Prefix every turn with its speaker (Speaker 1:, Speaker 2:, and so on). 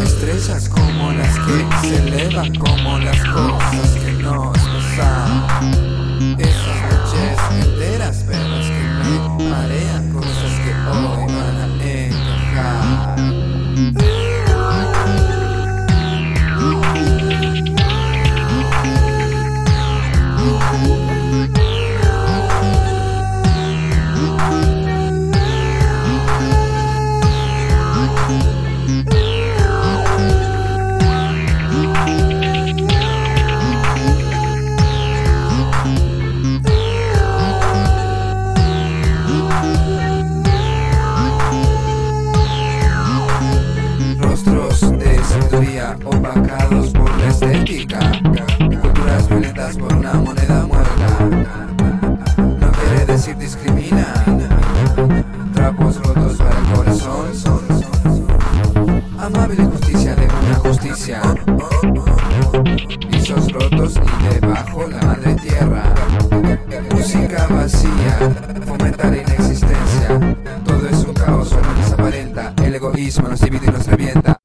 Speaker 1: estrellas como las que se elevan, como las cosas que nos pasan. Esas noches enteras, perras que me marean, cosas que hoy opacados por la estética. Culturas violentas por una moneda muerta. No quiere decir discrimina. Trapos rotos para el corazón. Amable justicia de una justicia. Pisos rotos y debajo la madre tierra. Música vacía, fomenta la inexistencia. Todo es un caos, solo nos aparenta. El egoísmo nos divide y nos revienta